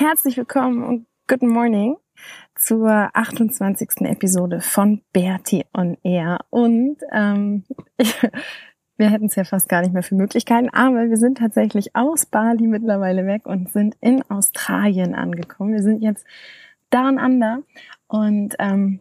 Herzlich willkommen und good morning zur 28. Episode von Bertie on Air. Und ähm, ich, wir hätten es ja fast gar nicht mehr für Möglichkeiten, aber wir sind tatsächlich aus Bali mittlerweile weg und sind in Australien angekommen. Wir sind jetzt down under und ähm,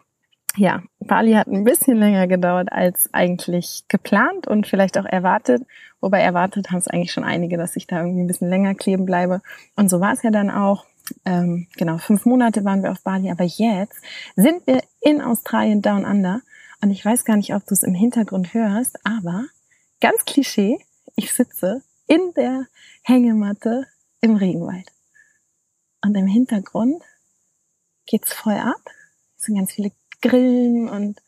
ja, Bali hat ein bisschen länger gedauert als eigentlich geplant und vielleicht auch erwartet. Wobei erwartet haben es eigentlich schon einige, dass ich da irgendwie ein bisschen länger kleben bleibe. Und so war es ja dann auch. Ähm, genau, fünf Monate waren wir auf Bali, aber jetzt sind wir in Australien Down Under. Und ich weiß gar nicht, ob du es im Hintergrund hörst, aber ganz Klischee, ich sitze in der Hängematte im Regenwald. Und im Hintergrund geht's voll ab. Es sind ganz viele Grillen und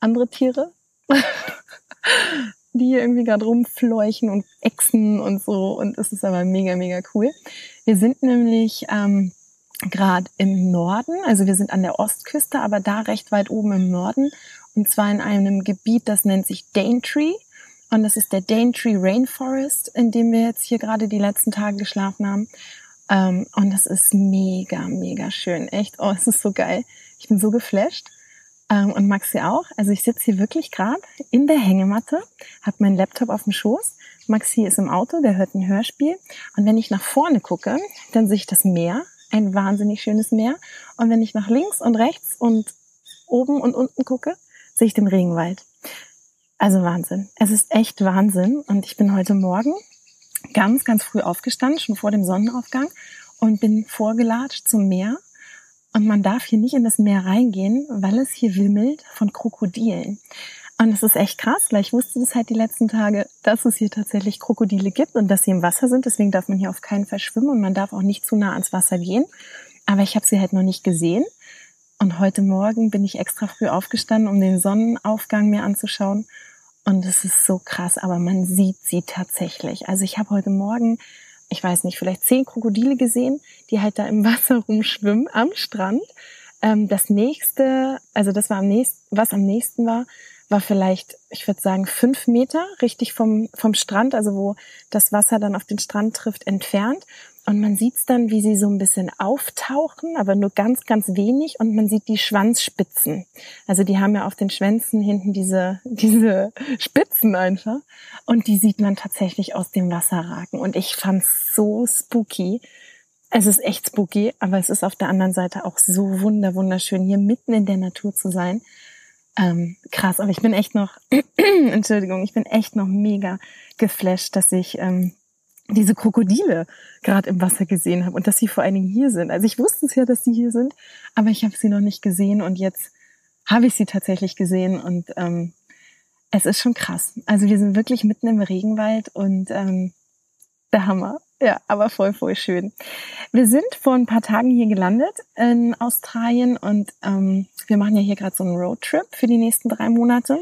andere Tiere, die irgendwie gerade rumfleuchen und Echsen und so. Und es ist aber mega, mega cool. Wir sind nämlich ähm, gerade im Norden, also wir sind an der Ostküste, aber da recht weit oben im Norden. Und zwar in einem Gebiet, das nennt sich Daintree. Und das ist der Daintree Rainforest, in dem wir jetzt hier gerade die letzten Tage geschlafen haben. Ähm, und das ist mega, mega schön. Echt, oh, es ist so geil. Ich bin so geflasht. Ähm, und Maxi auch. Also ich sitze hier wirklich gerade in der Hängematte, habe meinen Laptop auf dem Schoß. Maxi ist im Auto, der hört ein Hörspiel. Und wenn ich nach vorne gucke, dann sehe ich das Meer, ein wahnsinnig schönes Meer. Und wenn ich nach links und rechts und oben und unten gucke, sehe ich den Regenwald. Also Wahnsinn. Es ist echt Wahnsinn. Und ich bin heute Morgen ganz, ganz früh aufgestanden, schon vor dem Sonnenaufgang und bin vorgelatscht zum Meer und man darf hier nicht in das Meer reingehen, weil es hier wimmelt von Krokodilen. Und es ist echt krass, weil ich wusste das halt die letzten Tage, dass es hier tatsächlich Krokodile gibt und dass sie im Wasser sind. Deswegen darf man hier auf keinen Fall schwimmen und man darf auch nicht zu nah ans Wasser gehen. Aber ich habe sie halt noch nicht gesehen. Und heute Morgen bin ich extra früh aufgestanden, um den Sonnenaufgang mir anzuschauen. Und es ist so krass, aber man sieht sie tatsächlich. Also ich habe heute Morgen ich weiß nicht, vielleicht zehn Krokodile gesehen, die halt da im Wasser rumschwimmen am Strand. Ähm, das nächste, also das war am nächsten, was am nächsten war, war vielleicht, ich würde sagen, fünf Meter richtig vom, vom Strand, also wo das Wasser dann auf den Strand trifft, entfernt. Und man sieht's dann, wie sie so ein bisschen auftauchen, aber nur ganz, ganz wenig. Und man sieht die Schwanzspitzen. Also die haben ja auf den Schwänzen hinten diese, diese Spitzen einfach. Und die sieht man tatsächlich aus dem Wasser ragen. Und ich fand's so spooky. Es ist echt spooky, aber es ist auf der anderen Seite auch so wunder, wunderschön, hier mitten in der Natur zu sein. Ähm, krass, aber ich bin echt noch, Entschuldigung, ich bin echt noch mega geflasht, dass ich ähm, diese Krokodile gerade im Wasser gesehen habe und dass sie vor allen Dingen hier sind. Also ich wusste es ja, dass sie hier sind, aber ich habe sie noch nicht gesehen und jetzt habe ich sie tatsächlich gesehen und ähm, es ist schon krass. Also wir sind wirklich mitten im Regenwald und ähm, der Hammer. Ja, aber voll, voll schön. Wir sind vor ein paar Tagen hier gelandet in Australien und ähm, wir machen ja hier gerade so einen Roadtrip für die nächsten drei Monate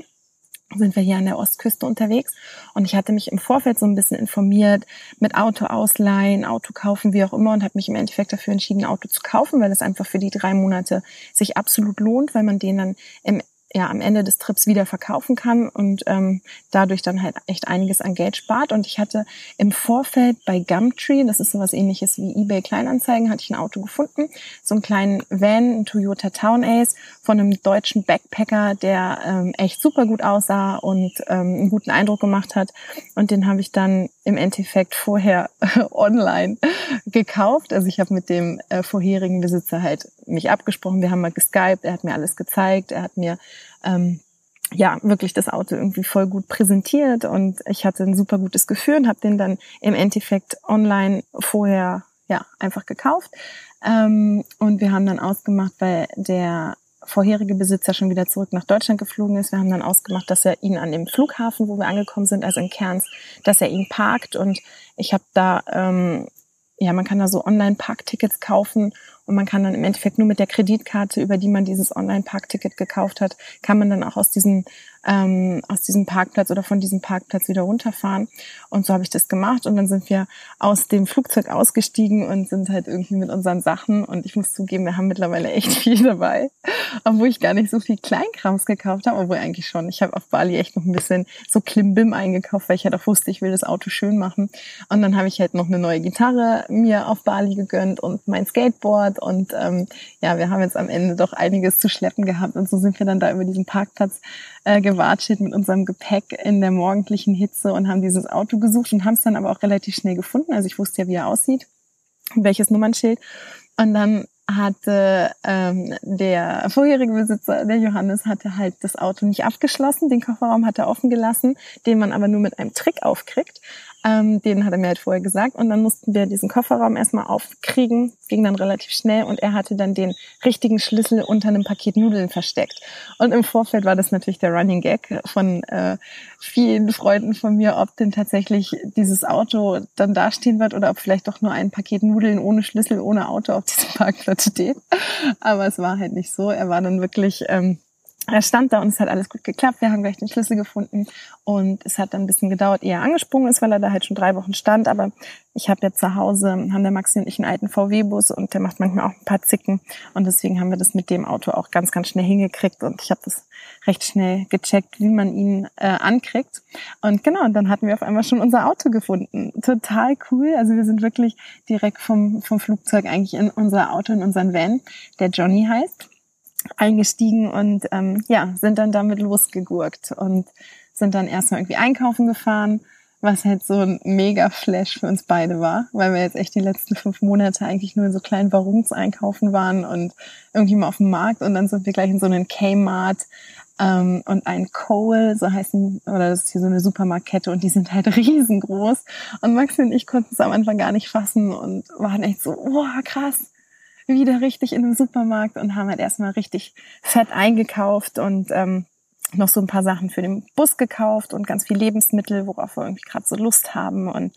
sind wir hier an der Ostküste unterwegs. Und ich hatte mich im Vorfeld so ein bisschen informiert mit Auto ausleihen, Auto kaufen, wie auch immer und habe mich im Endeffekt dafür entschieden, ein Auto zu kaufen, weil es einfach für die drei Monate sich absolut lohnt, weil man den dann im ja am Ende des Trips wieder verkaufen kann und ähm, dadurch dann halt echt einiges an Geld spart. Und ich hatte im Vorfeld bei Gumtree, das ist sowas ähnliches wie eBay Kleinanzeigen, hatte ich ein Auto gefunden, so einen kleinen Van, ein Toyota Town Ace von einem deutschen Backpacker, der ähm, echt super gut aussah und ähm, einen guten Eindruck gemacht hat. Und den habe ich dann im Endeffekt vorher online gekauft. Also ich habe mit dem äh, vorherigen Besitzer halt mich abgesprochen. Wir haben mal geskypt, er hat mir alles gezeigt, er hat mir ähm, ja, wirklich das Auto irgendwie voll gut präsentiert und ich hatte ein super gutes Gefühl und habe den dann im Endeffekt online vorher ja einfach gekauft. Ähm, und wir haben dann ausgemacht, weil der vorherige Besitzer schon wieder zurück nach Deutschland geflogen ist. Wir haben dann ausgemacht, dass er ihn an dem Flughafen, wo wir angekommen sind, also in Kerns, dass er ihn parkt. Und ich habe da, ähm, ja, man kann da so Online-Parktickets kaufen und man kann dann im Endeffekt nur mit der Kreditkarte, über die man dieses Online-Parkticket gekauft hat, kann man dann auch aus diesem ähm, aus diesem Parkplatz oder von diesem Parkplatz wieder runterfahren. Und so habe ich das gemacht. Und dann sind wir aus dem Flugzeug ausgestiegen und sind halt irgendwie mit unseren Sachen. Und ich muss zugeben, wir haben mittlerweile echt viel dabei. Obwohl ich gar nicht so viel Kleinkrams gekauft habe, obwohl eigentlich schon. Ich habe auf Bali echt noch ein bisschen so Klimbim eingekauft, weil ich halt auch wusste, ich will das Auto schön machen. Und dann habe ich halt noch eine neue Gitarre mir auf Bali gegönnt und mein Skateboard. Und ähm, ja, wir haben jetzt am Ende doch einiges zu schleppen gehabt. Und so sind wir dann da über diesen Parkplatz äh, gewatschelt mit unserem Gepäck in der morgendlichen Hitze und haben dieses Auto gesucht und haben es dann aber auch relativ schnell gefunden. Also ich wusste ja, wie er aussieht, welches Nummernschild. Und dann hatte ähm, der vorherige Besitzer, der Johannes, hatte halt das Auto nicht abgeschlossen, den Kofferraum hat er offen gelassen, den man aber nur mit einem Trick aufkriegt. Ähm, den hat er mir halt vorher gesagt. Und dann mussten wir diesen Kofferraum erstmal aufkriegen. Ging dann relativ schnell und er hatte dann den richtigen Schlüssel unter einem Paket Nudeln versteckt. Und im Vorfeld war das natürlich der Running Gag von äh, vielen Freunden von mir, ob denn tatsächlich dieses Auto dann dastehen wird oder ob vielleicht doch nur ein Paket Nudeln ohne Schlüssel, ohne Auto auf diesem Parkplatz steht. Aber es war halt nicht so. Er war dann wirklich ähm, er stand da und es hat alles gut geklappt. Wir haben gleich den Schlüssel gefunden und es hat dann ein bisschen gedauert, ehe er angesprungen ist, weil er da halt schon drei Wochen stand. Aber ich habe ja zu Hause, haben der Maxi und ich einen alten VW-Bus und der macht manchmal auch ein paar Zicken und deswegen haben wir das mit dem Auto auch ganz, ganz schnell hingekriegt und ich habe das recht schnell gecheckt, wie man ihn äh, ankriegt. Und genau, und dann hatten wir auf einmal schon unser Auto gefunden. Total cool. Also wir sind wirklich direkt vom, vom Flugzeug eigentlich in unser Auto, in unseren Van, der Johnny heißt eingestiegen und ähm, ja, sind dann damit losgegurkt und sind dann erstmal irgendwie einkaufen gefahren, was halt so ein mega Flash für uns beide war, weil wir jetzt echt die letzten fünf Monate eigentlich nur in so kleinen Warungs einkaufen waren und irgendwie mal auf dem Markt und dann sind wir gleich in so einen Kmart ähm, und ein Cole, so heißen, oder das ist hier so eine Supermarktkette und die sind halt riesengroß und Maxi und ich konnten es am Anfang gar nicht fassen und waren echt so, wow, krass, wieder richtig in den Supermarkt und haben halt erstmal richtig fett eingekauft und ähm, noch so ein paar Sachen für den Bus gekauft und ganz viel Lebensmittel, worauf wir irgendwie gerade so Lust haben und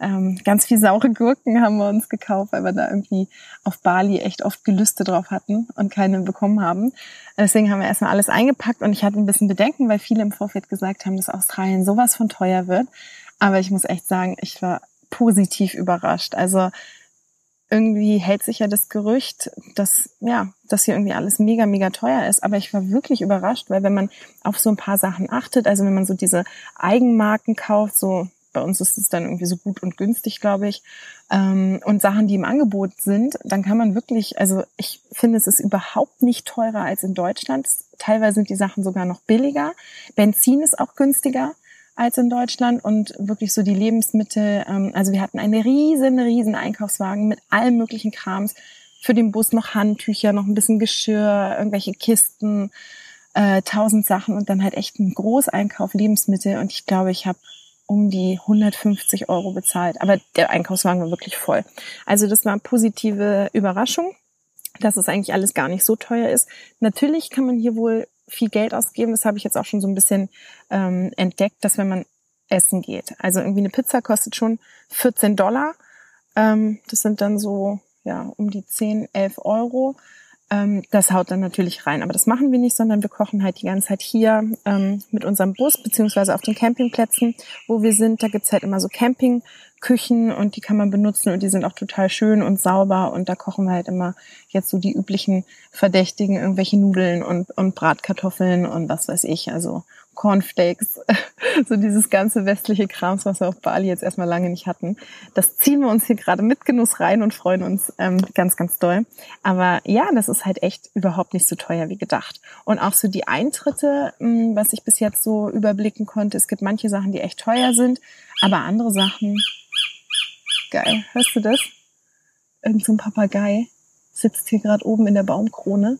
ähm, ganz viel saure Gurken haben wir uns gekauft, weil wir da irgendwie auf Bali echt oft Gelüste drauf hatten und keine bekommen haben. Deswegen haben wir erstmal alles eingepackt und ich hatte ein bisschen Bedenken, weil viele im Vorfeld gesagt haben, dass Australien sowas von teuer wird. Aber ich muss echt sagen, ich war positiv überrascht. Also irgendwie hält sich ja das Gerücht, dass, ja, dass hier irgendwie alles mega, mega teuer ist. Aber ich war wirklich überrascht, weil wenn man auf so ein paar Sachen achtet, also wenn man so diese Eigenmarken kauft, so bei uns ist es dann irgendwie so gut und günstig, glaube ich, ähm, und Sachen, die im Angebot sind, dann kann man wirklich, also ich finde, es ist überhaupt nicht teurer als in Deutschland. Teilweise sind die Sachen sogar noch billiger. Benzin ist auch günstiger als in Deutschland und wirklich so die Lebensmittel. Ähm, also wir hatten einen riesen, riesen Einkaufswagen mit allem möglichen Krams. Für den Bus noch Handtücher, noch ein bisschen Geschirr, irgendwelche Kisten, äh, tausend Sachen und dann halt echt ein Großeinkauf Lebensmittel. Und ich glaube, ich habe um die 150 Euro bezahlt. Aber der Einkaufswagen war wirklich voll. Also das war eine positive Überraschung, dass es eigentlich alles gar nicht so teuer ist. Natürlich kann man hier wohl viel Geld ausgeben. Das habe ich jetzt auch schon so ein bisschen ähm, entdeckt, dass wenn man essen geht, also irgendwie eine Pizza kostet schon 14 Dollar. Ähm, das sind dann so ja um die 10, 11 Euro. Ähm, das haut dann natürlich rein. Aber das machen wir nicht, sondern wir kochen halt die ganze Zeit hier ähm, mit unserem Bus beziehungsweise auf den Campingplätzen, wo wir sind. Da gibt's halt immer so Campingküchen und die kann man benutzen und die sind auch total schön und sauber. Und da kochen wir halt immer jetzt so die üblichen Verdächtigen, irgendwelche Nudeln und, und Bratkartoffeln und was weiß ich. Also Cornflakes, so dieses ganze westliche Krams, was wir auf Bali jetzt erstmal lange nicht hatten. Das ziehen wir uns hier gerade mit Genuss rein und freuen uns ähm, ganz, ganz doll. Aber ja, das ist halt echt überhaupt nicht so teuer wie gedacht. Und auch so die Eintritte, mh, hm, was ich bis jetzt so überblicken konnte, es gibt manche Sachen, die echt teuer sind, aber andere Sachen, geil, hörst du das? Irgend so ein Papagei sitzt hier gerade oben in der Baumkrone.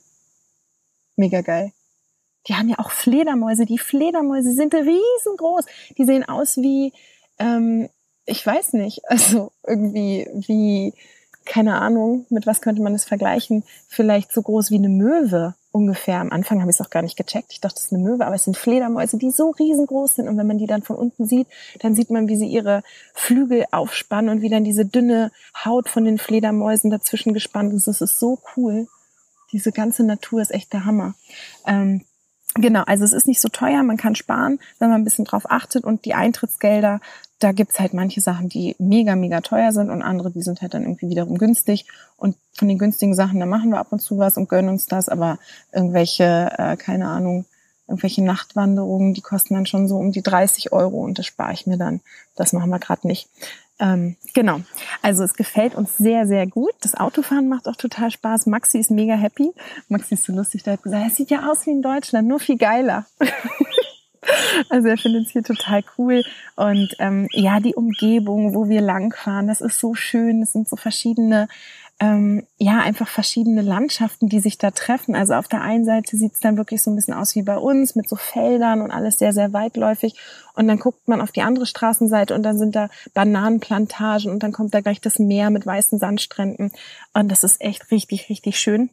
Mega geil die haben ja auch Fledermäuse. Die Fledermäuse sind riesengroß. Die sehen aus wie, ähm, ich weiß nicht, also irgendwie wie, keine Ahnung, mit was könnte man das vergleichen? Vielleicht so groß wie eine Möwe ungefähr. Am Anfang habe ich es auch gar nicht gecheckt. Ich dachte, es ist eine Möwe, aber es sind Fledermäuse, die so riesengroß sind. Und wenn man die dann von unten sieht, dann sieht man, wie sie ihre Flügel aufspannen und wie dann diese dünne Haut von den Fledermäusen dazwischen gespannt ist. Das ist so cool. Diese ganze Natur ist echt der Hammer. Ähm, Genau, also es ist nicht so teuer, man kann sparen, wenn man ein bisschen drauf achtet und die Eintrittsgelder, da gibt's halt manche Sachen, die mega, mega teuer sind und andere, die sind halt dann irgendwie wiederum günstig. Und von den günstigen Sachen, da machen wir ab und zu was und gönnen uns das, aber irgendwelche, äh, keine Ahnung, irgendwelche Nachtwanderungen, die kosten dann schon so um die 30 Euro und das spare ich mir dann. Das machen wir gerade nicht. Ähm, genau. Also es gefällt uns sehr, sehr gut. Das Autofahren macht auch total Spaß. Maxi ist mega happy. Maxi ist so lustig, der hat gesagt, es sieht ja aus wie in Deutschland, nur viel geiler. also er findet es hier total cool. Und ähm, ja, die Umgebung, wo wir langfahren, das ist so schön. Es sind so verschiedene ähm, ja einfach verschiedene Landschaften, die sich da treffen. Also auf der einen Seite sieht es dann wirklich so ein bisschen aus wie bei uns mit so Feldern und alles sehr, sehr weitläufig. Und dann guckt man auf die andere Straßenseite und dann sind da Bananenplantagen und dann kommt da gleich das Meer mit weißen Sandstränden. Und das ist echt richtig, richtig schön.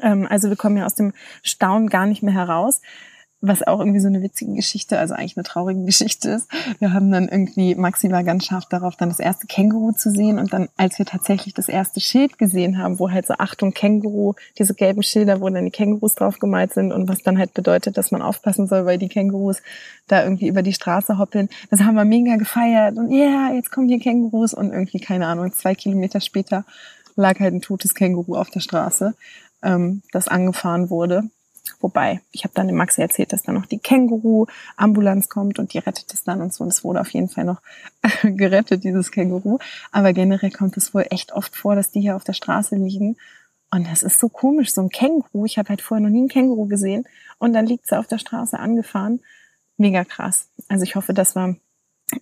Ähm, also wir kommen ja aus dem Staunen gar nicht mehr heraus was auch irgendwie so eine witzige Geschichte, also eigentlich eine traurige Geschichte ist. Wir haben dann irgendwie, Maxi war ganz scharf darauf, dann das erste Känguru zu sehen und dann, als wir tatsächlich das erste Schild gesehen haben, wo halt so Achtung Känguru, diese gelben Schilder, wo dann die Kängurus drauf gemalt sind und was dann halt bedeutet, dass man aufpassen soll, weil die Kängurus da irgendwie über die Straße hoppeln. Das haben wir mega gefeiert und ja, yeah, jetzt kommen hier Kängurus und irgendwie, keine Ahnung, zwei Kilometer später lag halt ein totes Känguru auf der Straße, ähm, das angefahren wurde. Wobei, ich habe dann dem Maxi erzählt, dass dann noch die Känguru-Ambulanz kommt und die rettet es dann und so. Und es wurde auf jeden Fall noch gerettet, dieses Känguru. Aber generell kommt es wohl echt oft vor, dass die hier auf der Straße liegen. Und das ist so komisch, so ein Känguru. Ich habe halt vorher noch nie ein Känguru gesehen. Und dann liegt sie auf der Straße angefahren. Mega krass. Also ich hoffe, das war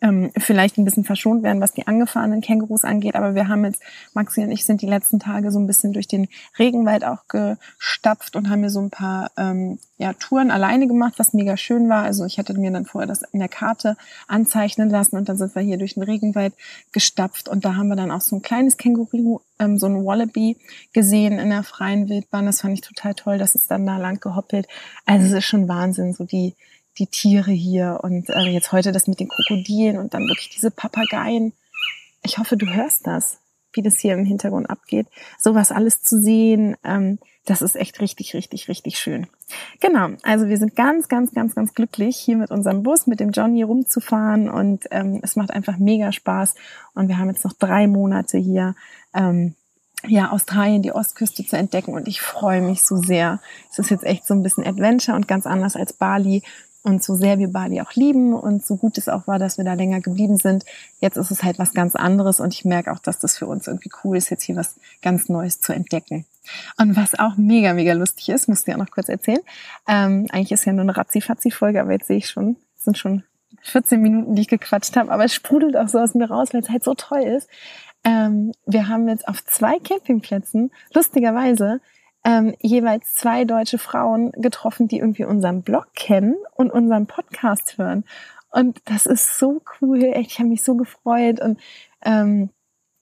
ähm, vielleicht ein bisschen verschont werden, was die angefahrenen Kängurus angeht. Aber wir haben jetzt, Maxi und ich sind die letzten Tage so ein bisschen durch den Regenwald auch gestapft und haben mir so ein paar ähm, ja, Touren alleine gemacht, was mega schön war. Also ich hatte mir dann vorher das in der Karte anzeichnen lassen und dann sind wir hier durch den Regenwald gestapft und da haben wir dann auch so ein kleines Känguru, ähm, so ein Wallaby gesehen in der freien Wildbahn. Das fand ich total toll, dass es dann da lang gehoppelt. Also es ist schon Wahnsinn, so die die Tiere hier und äh, jetzt heute das mit den Krokodilen und dann wirklich diese Papageien. Ich hoffe, du hörst das, wie das hier im Hintergrund abgeht. Sowas alles zu sehen, ähm, das ist echt richtig, richtig, richtig schön. Genau, also wir sind ganz, ganz, ganz, ganz glücklich, hier mit unserem Bus, mit dem Johnny rumzufahren und ähm, es macht einfach mega Spaß und wir haben jetzt noch drei Monate hier. Ähm, ja, Australien, die Ostküste zu entdecken und ich freue mich so sehr. Es ist jetzt echt so ein bisschen Adventure und ganz anders als Bali. Und so sehr wir Bali auch lieben und so gut es auch war, dass wir da länger geblieben sind, jetzt ist es halt was ganz anderes und ich merke auch, dass das für uns irgendwie cool ist, jetzt hier was ganz Neues zu entdecken. Und was auch mega, mega lustig ist, musst du ja noch kurz erzählen. Ähm, eigentlich ist ja nur eine Ratzi-Fatzi-Folge, aber jetzt sehe ich schon, es sind schon 14 Minuten, die ich gequatscht habe, aber es sprudelt auch so aus mir raus, weil es halt so toll ist. Ähm, wir haben jetzt auf zwei Campingplätzen, lustigerweise, ähm, jeweils zwei deutsche Frauen getroffen, die irgendwie unseren Blog kennen und unseren Podcast hören. Und das ist so cool. Echt, ich habe mich so gefreut und ähm,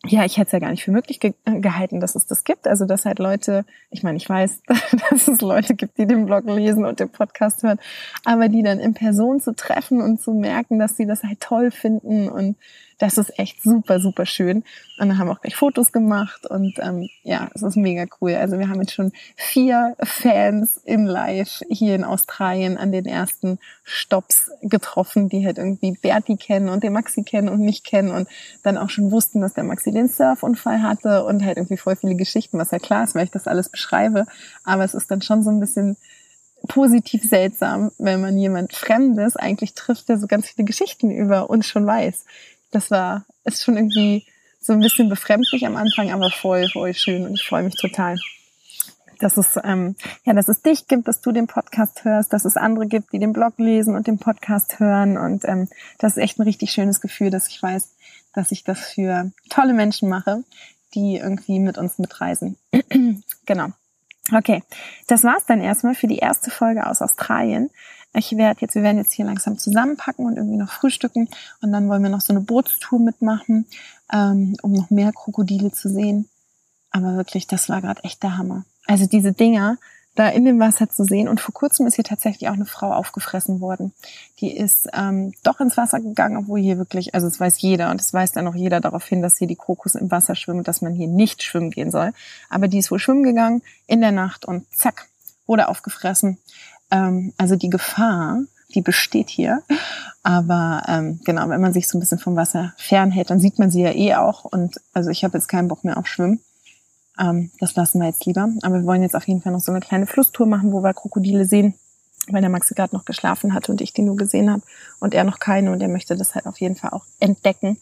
ja, ich hätte es ja gar nicht für möglich ge gehalten, dass es das gibt. Also, dass halt Leute, ich meine, ich weiß, dass es Leute gibt, die den Blog lesen und den Podcast hören, aber die dann in Person zu treffen und zu merken, dass sie das halt toll finden und das ist echt super, super schön. Und dann haben wir auch gleich Fotos gemacht und ähm, ja, es ist mega cool. Also wir haben jetzt schon vier Fans im Live hier in Australien an den ersten Stops getroffen, die halt irgendwie Berti kennen und den Maxi kennen und mich kennen und dann auch schon wussten, dass der Maxi den Surfunfall hatte und halt irgendwie voll viele Geschichten, was ja klar ist, weil ich das alles beschreibe. Aber es ist dann schon so ein bisschen positiv seltsam, wenn man jemand Fremdes eigentlich trifft, der so ganz viele Geschichten über uns schon weiß das war, ist schon irgendwie so ein bisschen befremdlich am Anfang, aber voll, voll schön und ich freue mich total. Dass es, ähm, ja, dass es dich gibt, dass du den Podcast hörst, dass es andere gibt, die den Blog lesen und den Podcast hören. Und ähm, das ist echt ein richtig schönes Gefühl, dass ich weiß, dass ich das für tolle Menschen mache, die irgendwie mit uns mitreisen. genau. Okay, das war's dann erstmal für die erste Folge aus Australien. Ich werde jetzt, wir werden jetzt hier langsam zusammenpacken und irgendwie noch frühstücken und dann wollen wir noch so eine Bootstour mitmachen, ähm, um noch mehr Krokodile zu sehen. Aber wirklich, das war gerade echt der Hammer. Also diese Dinger, da in dem Wasser zu sehen. Und vor kurzem ist hier tatsächlich auch eine Frau aufgefressen worden. Die ist ähm, doch ins Wasser gegangen, obwohl hier wirklich, also es weiß jeder und es weiß dann auch jeder darauf hin, dass hier die Krokus im Wasser schwimmen und dass man hier nicht schwimmen gehen soll. Aber die ist wohl schwimmen gegangen in der Nacht und zack, wurde aufgefressen. Ähm, also die Gefahr, die besteht hier. Aber ähm, genau, wenn man sich so ein bisschen vom Wasser fernhält, dann sieht man sie ja eh auch. Und also ich habe jetzt keinen Bock mehr auf Schwimmen. Ähm, das lassen wir jetzt lieber. Aber wir wollen jetzt auf jeden Fall noch so eine kleine Flusstour machen, wo wir Krokodile sehen, weil der Maxi gerade noch geschlafen hatte und ich die nur gesehen habe und er noch keine und er möchte das halt auf jeden Fall auch entdecken,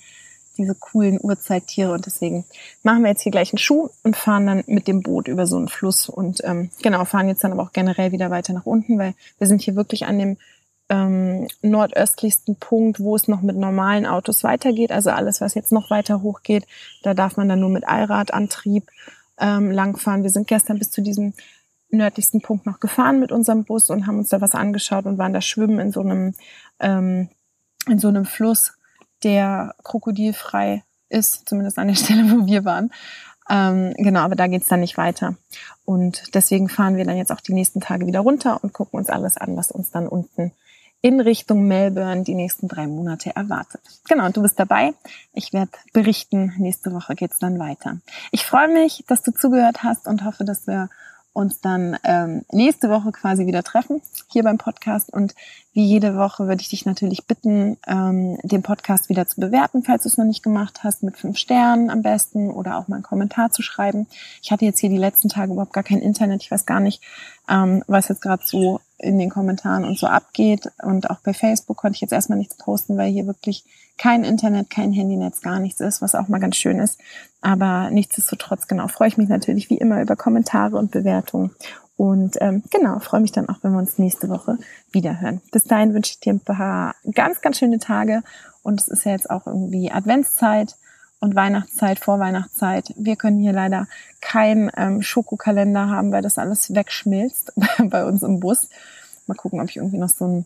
diese coolen Urzeittiere und deswegen machen wir jetzt hier gleich einen Schuh und fahren dann mit dem Boot über so einen Fluss und ähm, genau, fahren jetzt dann aber auch generell wieder weiter nach unten, weil wir sind hier wirklich an dem ähm, nordöstlichsten Punkt, wo es noch mit normalen Autos weitergeht. Also alles, was jetzt noch weiter hochgeht, da darf man dann nur mit Allradantrieb ähm, langfahren. Wir sind gestern bis zu diesem nördlichsten Punkt noch gefahren mit unserem Bus und haben uns da was angeschaut und waren da schwimmen in so einem ähm, in so einem Fluss, der krokodilfrei ist, zumindest an der Stelle, wo wir waren. Ähm, genau, aber da geht's dann nicht weiter. Und deswegen fahren wir dann jetzt auch die nächsten Tage wieder runter und gucken uns alles an, was uns dann unten in Richtung Melbourne die nächsten drei Monate erwartet. Genau, und du bist dabei. Ich werde berichten. Nächste Woche geht's dann weiter. Ich freue mich, dass du zugehört hast und hoffe, dass wir uns dann ähm, nächste Woche quasi wieder treffen hier beim Podcast. Und wie jede Woche würde ich dich natürlich bitten, ähm, den Podcast wieder zu bewerten, falls du es noch nicht gemacht hast, mit fünf Sternen am besten oder auch mal einen Kommentar zu schreiben. Ich hatte jetzt hier die letzten Tage überhaupt gar kein Internet. Ich weiß gar nicht, ähm, was jetzt gerade so in den Kommentaren und so abgeht. Und auch bei Facebook konnte ich jetzt erstmal nichts posten, weil hier wirklich kein Internet, kein Handynetz, gar nichts ist, was auch mal ganz schön ist. Aber nichtsdestotrotz, genau, freue ich mich natürlich wie immer über Kommentare und Bewertungen. Und ähm, genau, freue mich dann auch, wenn wir uns nächste Woche wieder hören. Bis dahin wünsche ich dir ein paar ganz, ganz schöne Tage. Und es ist ja jetzt auch irgendwie Adventszeit und Weihnachtszeit, Vorweihnachtszeit. Wir können hier leider keinen ähm, Schokokalender haben, weil das alles wegschmilzt bei uns im Bus. Mal gucken, ob ich irgendwie noch so einen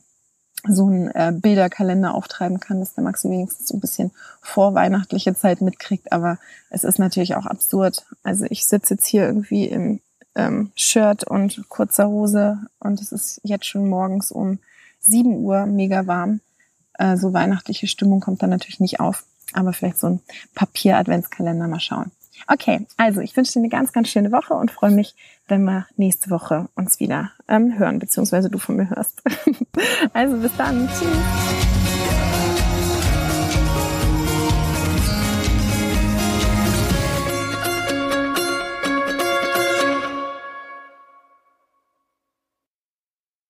so einen äh, Bilderkalender auftreiben kann, dass der Maxi wenigstens so ein bisschen vorweihnachtliche Zeit mitkriegt. Aber es ist natürlich auch absurd. Also ich sitze jetzt hier irgendwie im ähm, Shirt und kurzer Hose und es ist jetzt schon morgens um 7 Uhr mega warm. Äh, so weihnachtliche Stimmung kommt dann natürlich nicht auf aber vielleicht so ein Papier-Adventskalender mal schauen. Okay, also ich wünsche dir eine ganz, ganz schöne Woche und freue mich, wenn wir nächste Woche uns wieder ähm, hören, beziehungsweise du von mir hörst. also bis dann. Tschüss.